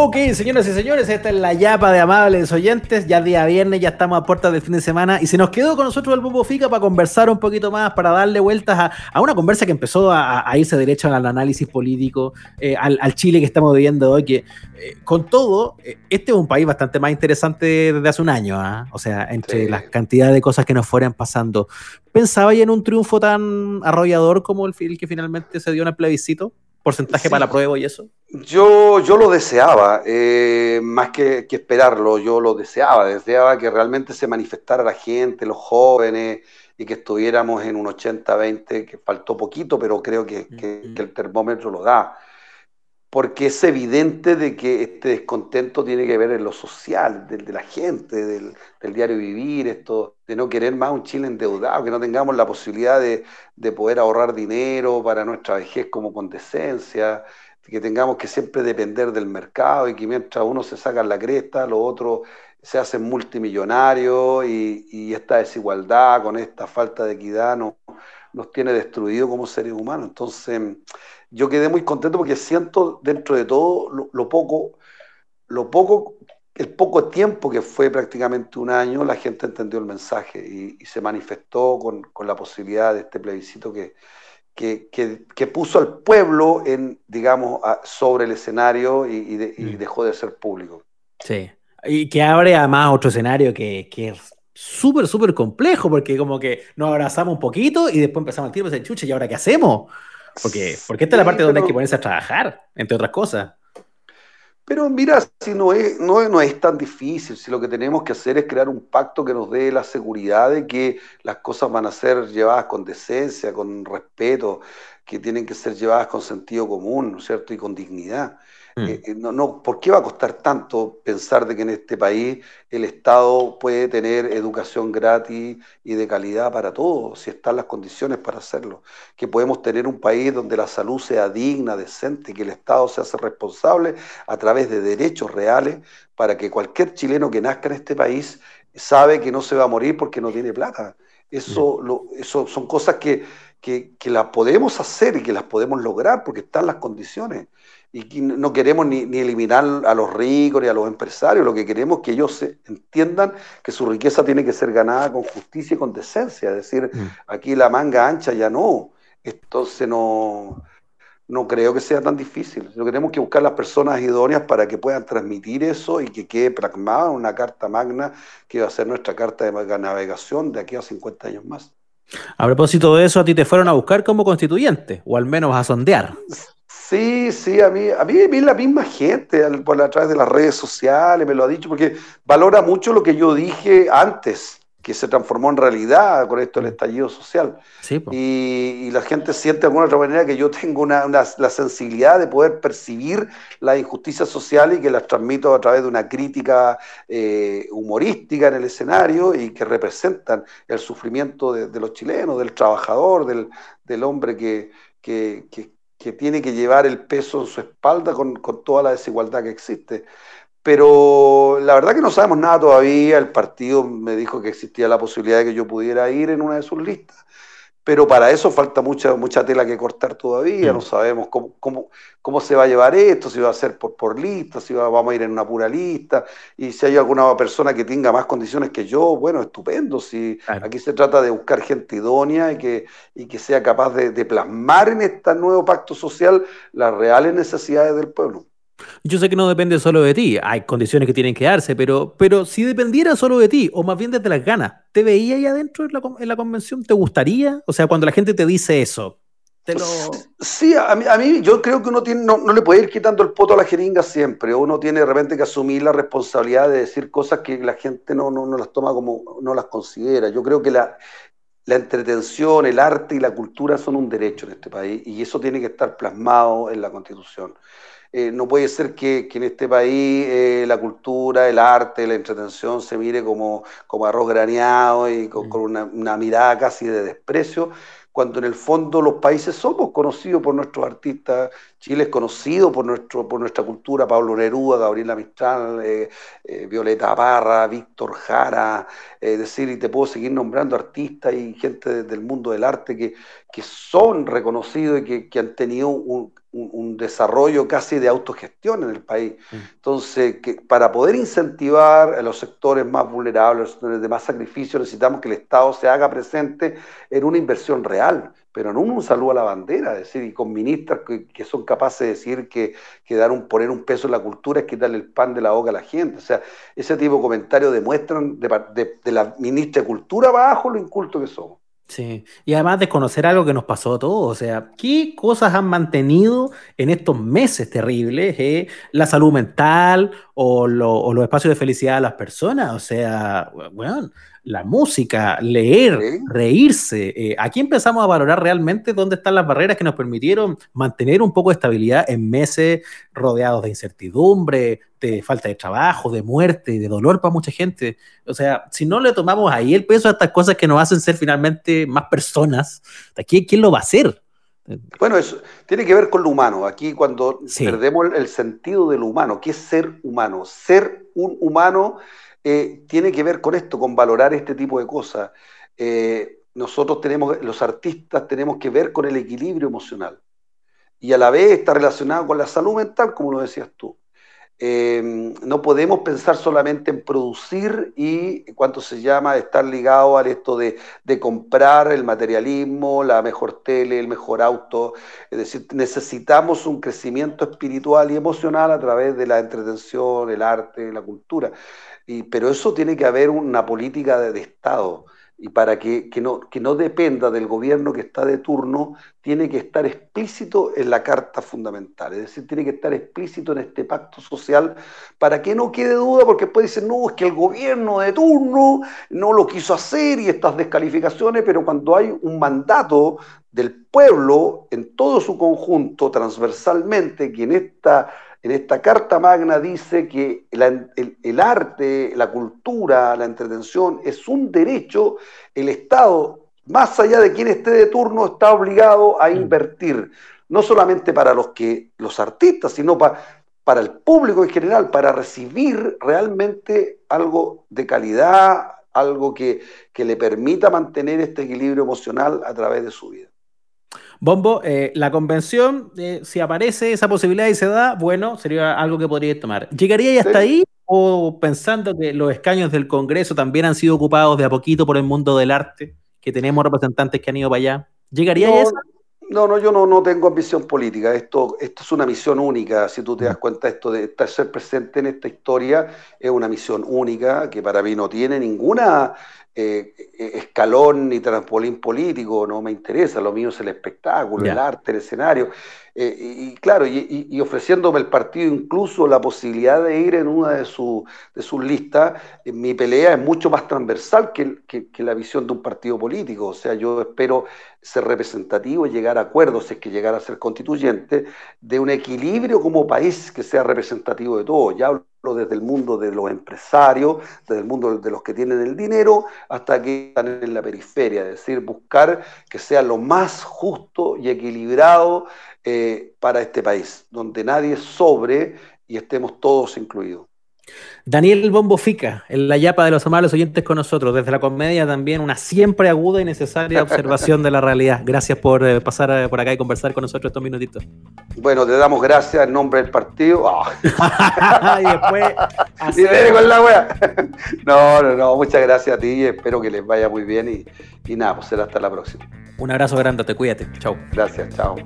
Ok, señoras y señores, esta es la yapa de amables oyentes. Ya día viernes, ya estamos a puertas del fin de semana. Y se nos quedó con nosotros el Bobo Fica para conversar un poquito más, para darle vueltas a, una conversa que empezó a, irse derecho al análisis político, eh, al, Chile que estamos viviendo hoy. Que eh, con todo, eh, este es un país bastante más interesante desde hace un año. ¿ah? O sea, entre las cantidades de cosas que nos fueran pasando. ¿Pensaba ya en un triunfo tan arrollador como el, el que finalmente se dio en el plebiscito? Porcentaje para la prueba y eso? Yo, yo lo deseaba, eh, más que, esperarlo, yo lo deseaba, deseaba que realmente se manifestara la gente, los jóvenes, y que estuviéramos en un 80-20, que faltó poquito, pero creo que, que, el termómetro lo da porque es evidente de que este descontento tiene que ver en lo social, del, de la gente, del, diario vivir, esto de no querer más un Chile endeudado, que no tengamos la posibilidad de, poder ahorrar dinero para nuestra vejez como con decencia, que tengamos que siempre depender del mercado y que mientras uno se saca la cresta, los otros se hacen multimillonarios y, y esta desigualdad con esta falta de equidad nos, nos tiene destruido como seres humanos. Entonces yo quedé muy contento porque siento dentro de todo lo, poco, lo poco, el poco tiempo que fue prácticamente un año, la gente entendió el mensaje y, se manifestó con, la posibilidad de este plebiscito que, que, puso al pueblo en, digamos, sobre el escenario y, mm. dejó de ser público. Sí, y que abre además otro escenario que, es súper, súper complejo, porque como que nos abrazamos un poquito y después empezamos a tirar ese chuche, ¿y ahora qué hacemos? Porque, porque esta es la parte donde hay que ponerse a trabajar, entre otras cosas. Pero mira, si no es, no, no es tan difícil, si lo que tenemos que hacer es crear un pacto que nos dé la seguridad de que las cosas van a ser llevadas con decencia, con respeto, que tienen que ser llevadas con sentido común, ¿no es cierto? Y con dignidad. Mm. Eh, eh, no, no, ¿Por qué va a costar tanto pensar de que en este país el Estado puede tener educación gratis y de calidad para todos, si están las condiciones para hacerlo? Que podemos tener un país donde la salud sea digna, decente, que el Estado se hace responsable a través de derechos reales para que cualquier chileno que nazca en este país sabe que no se va a morir porque no tiene plata. Eso, mm. lo, eso son cosas que, que, que las podemos hacer y que las podemos lograr porque están las condiciones. Y no queremos ni, eliminar a los ricos ni a los empresarios, lo que queremos es que ellos entiendan que su riqueza tiene que ser ganada con justicia y con decencia, es decir, mm. aquí la manga ancha ya no, entonces no, no creo que sea tan difícil, lo tenemos que buscar las personas idóneas para que puedan transmitir eso y que quede plasmada una carta magna que va a ser nuestra carta de navegación de aquí a 50 años más. A propósito de eso, a ti te fueron a buscar como constituyente, o al menos a sondear. Sí, sí, a mí, a mí, la misma gente por a través de las redes sociales me lo ha dicho, porque valora mucho lo que yo dije antes, que se transformó en realidad con esto del mm. estallido social. y, la gente siente de alguna otra manera que yo tengo una, la sensibilidad de poder percibir la injusticia social y que las transmito a través de una crítica eh, humorística en el escenario y que representan el sufrimiento de, los chilenos, del trabajador, del, del hombre que, que, que tiene que llevar el peso en su espalda con, toda la desigualdad que existe. Pero la verdad que no sabemos nada todavía. El partido me dijo que existía la posibilidad de que yo pudiera ir en una de sus listas pero para eso falta mucha, mucha tela que cortar todavía, no mm. sabemos cómo, cómo, cómo, se va a llevar esto, si va a ser por, por lista, si vamos a ir en una pura lista, y si hay alguna persona que tenga más condiciones que yo, bueno, estupendo, si aquí se trata de buscar gente idónea y que, y que sea capaz de, de plasmar en este nuevo pacto social las reales necesidades del pueblo. Yo sé que no depende solo de ti, hay condiciones que tienen que darse, pero, pero si dependiera solo de ti, o más bien desde las ganas, ¿te veía ahí adentro en la, en la convención? ¿Te gustaría? O sea, cuando la gente te dice eso, te lo... Sí, a mí, a mí yo creo que uno tiene, no, le puede ir quitando el poto a la jeringa siempre, uno tiene de repente que asumir la responsabilidad de decir cosas que la gente no, no, no las toma como, no las considera. Yo creo que la, la entretención, el arte y la cultura son un derecho en este país y eso tiene que estar plasmado en la Constitución. Eh, no puede ser que, en este país eh, la cultura, el arte, la entretención se mire como, como arroz graneado y con, una, mirada casi de desprecio, cuando en el fondo los países somos conocidos por nuestros artistas Chile es conocido por, nuestro, por nuestra cultura, Pablo Neruda, Gabriela Mistral, eh, eh, Violeta Parra, Víctor Jara, es decir, y te puedo seguir nombrando artistas y gente del mundo del arte que, que son reconocidos y que, que han tenido un, un, desarrollo casi de autogestión en el país. Mm. Entonces, que para poder incentivar a los sectores más vulnerables, los sectores de más sacrificio, necesitamos que el Estado se haga presente en una inversión real, pero no un saludo a la bandera, es decir, y con ministras que, son capaces de decir que, que, dar un, poner un peso en la cultura es quitarle el pan de la boca a la gente. O sea, ese tipo de comentarios demuestran de, de la ministra de Cultura abajo lo inculto que somos. Sí, y además desconocer algo que nos pasó a todos, o sea, ¿qué cosas han mantenido en estos meses terribles eh? la salud mental o, o, los espacios de felicidad de las personas? O sea, bueno, la música, leer, reírse. Eh, aquí empezamos a valorar realmente dónde están las barreras que nos permitieron mantener un poco de estabilidad en meses rodeados de incertidumbre, de falta de trabajo, de muerte, de dolor para mucha gente. O sea, si no le tomamos ahí el peso a estas cosas que nos hacen ser finalmente más personas, ¿quién, quién lo va a hacer? Bueno, eso tiene que ver con lo humano. Aquí cuando perdemos el sentido de lo humano, ¿qué es ser humano? Ser un humano eh, tiene que ver con esto, con valorar este tipo de cosas. Eh, nosotros tenemos, los artistas tenemos que ver con el equilibrio emocional y a la vez está relacionado con la salud mental, como lo decías tú. Eh, no podemos pensar solamente en producir y cuánto se llama estar ligado a esto de, de, comprar el materialismo, la mejor tele, el mejor auto. Es decir, necesitamos un crecimiento espiritual y emocional a través de la entretención, el arte, la cultura pero eso tiene que haber una política de, Estado. Y para que, no, que no dependa del gobierno que está de turno, tiene que estar explícito en la Carta Fundamental. Es decir, tiene que estar explícito en este pacto social para que no quede duda, porque puede decir, no, es que el gobierno de turno no lo quiso hacer y estas descalificaciones, pero cuando hay un mandato del pueblo en todo su conjunto, transversalmente, que en esta en esta Carta Magna dice que el, arte, la cultura, la entretención es un derecho, el Estado, más allá de quien esté de turno, está obligado a mm. invertir, no solamente para los, que, los artistas, sino para el público en general, para recibir realmente algo de calidad, algo que, que le permita mantener este equilibrio emocional a través de su vida. Bombo, eh, la convención, eh, si aparece esa posibilidad y se da, bueno, sería algo que podría tomar. ¿Llegaría hasta ahí o pensando que los escaños del Congreso también han sido ocupados de a poquito por el mundo del arte, que tenemos representantes que han ido para allá? ¿Llegaría no, a eso? No, no, yo no, no tengo ambición política. Esto, esto es una misión única. Si tú te das mm. cuenta, esto de estar ser presente en esta historia es una misión única que para mí no tiene ninguna eh, eh, escalón ni trampolín político, no me interesa, lo mío es el espectáculo, el arte, el escenario. Eh, y, claro, y, ofreciéndome el partido incluso la posibilidad de ir en una de, de sus listas, mi pelea es mucho más transversal que, que, la visión de un partido político. O sea, yo espero ser representativo y llegar a acuerdos, si es que llegar a ser constituyente, de un equilibrio como país que sea representativo de todo. Ya desde el mundo de los empresarios, desde el mundo de los que tienen el dinero, hasta que están en la periferia, es decir, buscar que sea lo más justo y equilibrado eh, para este país, donde nadie sobre y estemos todos incluidos. Daniel Bombo Fica, en la yapa de los amables oyentes con nosotros, desde la comedia también una siempre aguda y necesaria observación de la realidad. Gracias por eh, pasar eh, por acá y conversar con nosotros estos minutitos. Bueno, te damos gracias en nombre del partido. y después... Y con la wea. no, no, no, muchas gracias a ti y espero que les vaya muy bien y, y nada, pues será hasta la próxima. Un abrazo grande, te cuídate. Chao. Gracias, chao.